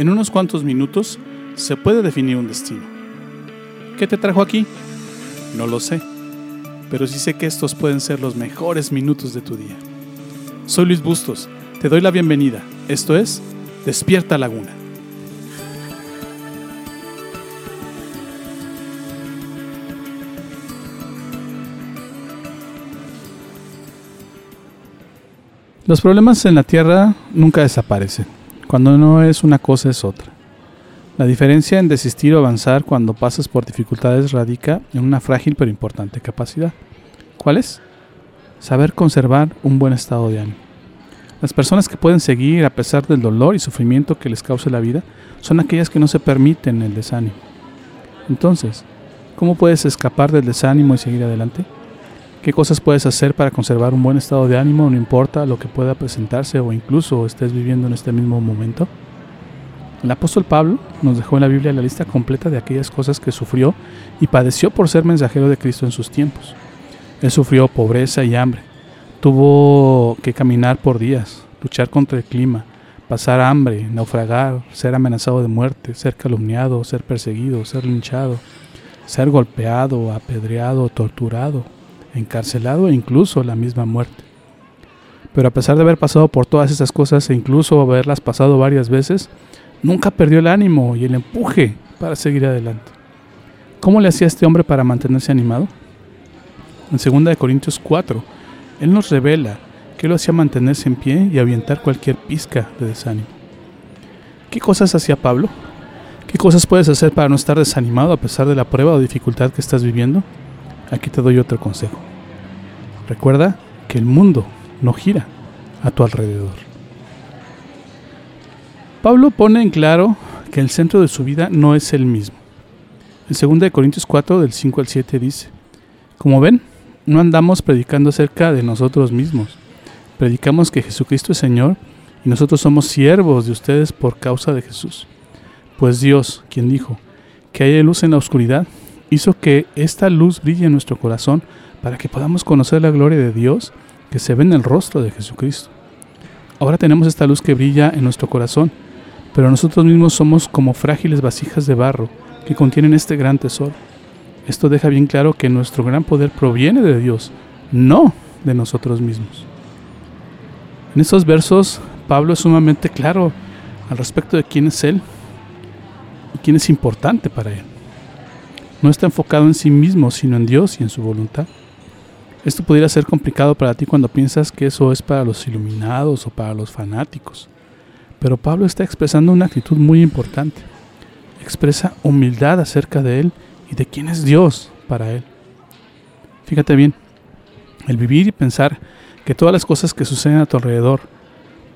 En unos cuantos minutos se puede definir un destino. ¿Qué te trajo aquí? No lo sé, pero sí sé que estos pueden ser los mejores minutos de tu día. Soy Luis Bustos, te doy la bienvenida. Esto es Despierta Laguna. Los problemas en la Tierra nunca desaparecen. Cuando no es una cosa es otra. La diferencia en desistir o avanzar cuando pasas por dificultades radica en una frágil pero importante capacidad. ¿Cuál es? Saber conservar un buen estado de ánimo. Las personas que pueden seguir a pesar del dolor y sufrimiento que les cause la vida son aquellas que no se permiten el desánimo. Entonces, ¿cómo puedes escapar del desánimo y seguir adelante? ¿Qué cosas puedes hacer para conservar un buen estado de ánimo, no importa lo que pueda presentarse o incluso estés viviendo en este mismo momento? El apóstol Pablo nos dejó en la Biblia la lista completa de aquellas cosas que sufrió y padeció por ser mensajero de Cristo en sus tiempos. Él sufrió pobreza y hambre, tuvo que caminar por días, luchar contra el clima, pasar hambre, naufragar, ser amenazado de muerte, ser calumniado, ser perseguido, ser linchado, ser golpeado, apedreado, torturado, encarcelado e incluso la misma muerte. Pero a pesar de haber pasado por todas esas cosas e incluso haberlas pasado varias veces, nunca perdió el ánimo y el empuje para seguir adelante. ¿Cómo le hacía este hombre para mantenerse animado? En 2 Corintios 4, él nos revela que lo hacía mantenerse en pie y avientar cualquier pizca de desánimo. ¿Qué cosas hacía Pablo? ¿Qué cosas puedes hacer para no estar desanimado a pesar de la prueba o dificultad que estás viviendo? Aquí te doy otro consejo. Recuerda que el mundo no gira a tu alrededor. Pablo pone en claro que el centro de su vida no es el mismo. En 2 Corintios 4 del 5 al 7 dice, como ven, no andamos predicando acerca de nosotros mismos. Predicamos que Jesucristo es Señor y nosotros somos siervos de ustedes por causa de Jesús. Pues Dios, quien dijo que haya luz en la oscuridad, hizo que esta luz brille en nuestro corazón para que podamos conocer la gloria de Dios que se ve en el rostro de Jesucristo. Ahora tenemos esta luz que brilla en nuestro corazón, pero nosotros mismos somos como frágiles vasijas de barro que contienen este gran tesoro. Esto deja bien claro que nuestro gran poder proviene de Dios, no de nosotros mismos. En estos versos, Pablo es sumamente claro al respecto de quién es Él y quién es importante para Él no está enfocado en sí mismo, sino en Dios y en su voluntad. Esto pudiera ser complicado para ti cuando piensas que eso es para los iluminados o para los fanáticos. Pero Pablo está expresando una actitud muy importante. Expresa humildad acerca de Él y de quién es Dios para Él. Fíjate bien, el vivir y pensar que todas las cosas que suceden a tu alrededor,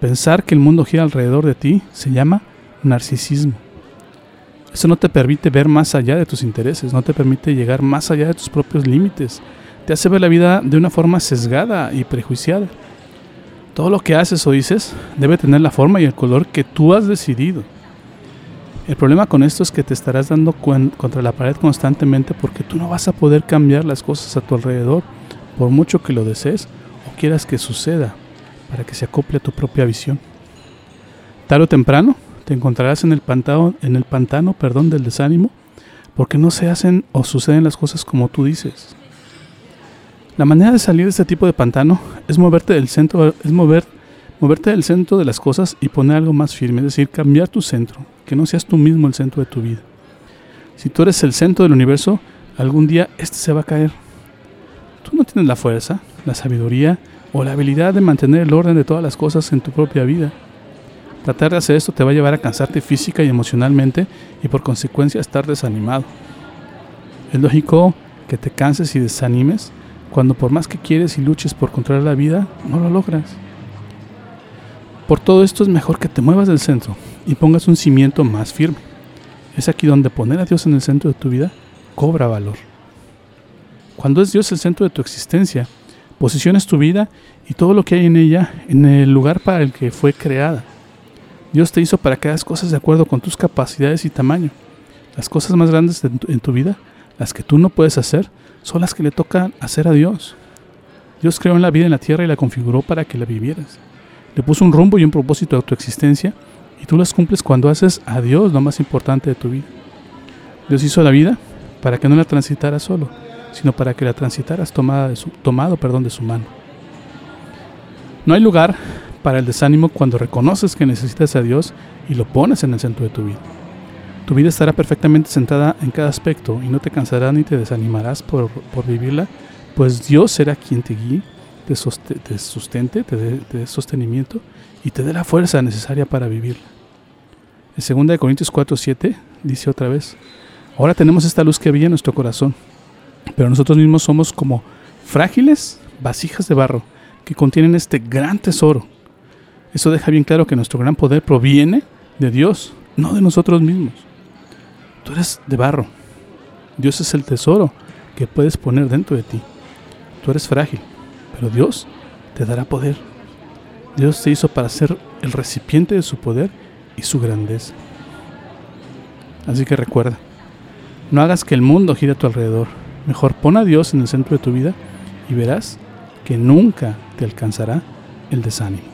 pensar que el mundo gira alrededor de ti, se llama narcisismo. Eso no te permite ver más allá de tus intereses, no te permite llegar más allá de tus propios límites. Te hace ver la vida de una forma sesgada y prejuiciada. Todo lo que haces o dices debe tener la forma y el color que tú has decidido. El problema con esto es que te estarás dando contra la pared constantemente porque tú no vas a poder cambiar las cosas a tu alrededor por mucho que lo desees o quieras que suceda para que se acople a tu propia visión. Tarde o temprano te encontrarás en el pantano, en el pantano perdón, del desánimo, porque no se hacen o suceden las cosas como tú dices. La manera de salir de este tipo de pantano es moverte del centro, es mover, moverte del centro de las cosas y poner algo más firme, es decir, cambiar tu centro, que no seas tú mismo el centro de tu vida. Si tú eres el centro del universo, algún día este se va a caer. Tú no tienes la fuerza, la sabiduría o la habilidad de mantener el orden de todas las cosas en tu propia vida. Tratar de hacer esto te va a llevar a cansarte física y emocionalmente y por consecuencia estar desanimado. Es lógico que te canses y desanimes cuando por más que quieres y luches por controlar la vida, no lo logras. Por todo esto es mejor que te muevas del centro y pongas un cimiento más firme. Es aquí donde poner a Dios en el centro de tu vida cobra valor. Cuando es Dios el centro de tu existencia, posiciones tu vida y todo lo que hay en ella en el lugar para el que fue creada. Dios te hizo para que hagas cosas de acuerdo con tus capacidades y tamaño. Las cosas más grandes en tu, vida, las que tú no puedes hacer, son las que le tocan hacer a Dios. Dios creó la vida en la tierra y la configuró para que la vivieras. Le puso un rumbo y un propósito a tu existencia Y tú las cumples cuando haces a Dios lo más importante de tu vida. Dios hizo la vida para que no la transitaras solo, sino para que la transitaras tomada de su, tomado perdón, de su mano. No hay lugar para el desánimo cuando reconoces que necesitas a Dios y lo pones en el centro de tu vida. Tu vida estará perfectamente centrada en cada aspecto y no te cansarás ni te desanimarás por, vivirla, pues Dios será quien te guíe, te, sustente, te dé sostenimiento y te dé la fuerza necesaria para vivirla. En 2 Corintios 4, 7 dice otra vez, ahora tenemos esta luz que brilla en nuestro corazón, pero nosotros mismos somos como frágiles vasijas de barro que contienen este gran tesoro. Eso deja bien claro que nuestro gran poder proviene de Dios, no de nosotros mismos. Tú eres de barro. Dios es el tesoro que puedes poner dentro de ti. Tú eres frágil, pero Dios te dará poder. Dios te hizo para ser el recipiente de su poder y su grandeza. Así que recuerda, no hagas que el mundo gire a tu alrededor. Mejor pon a Dios en el centro de tu vida y verás que nunca te alcanzará el desánimo.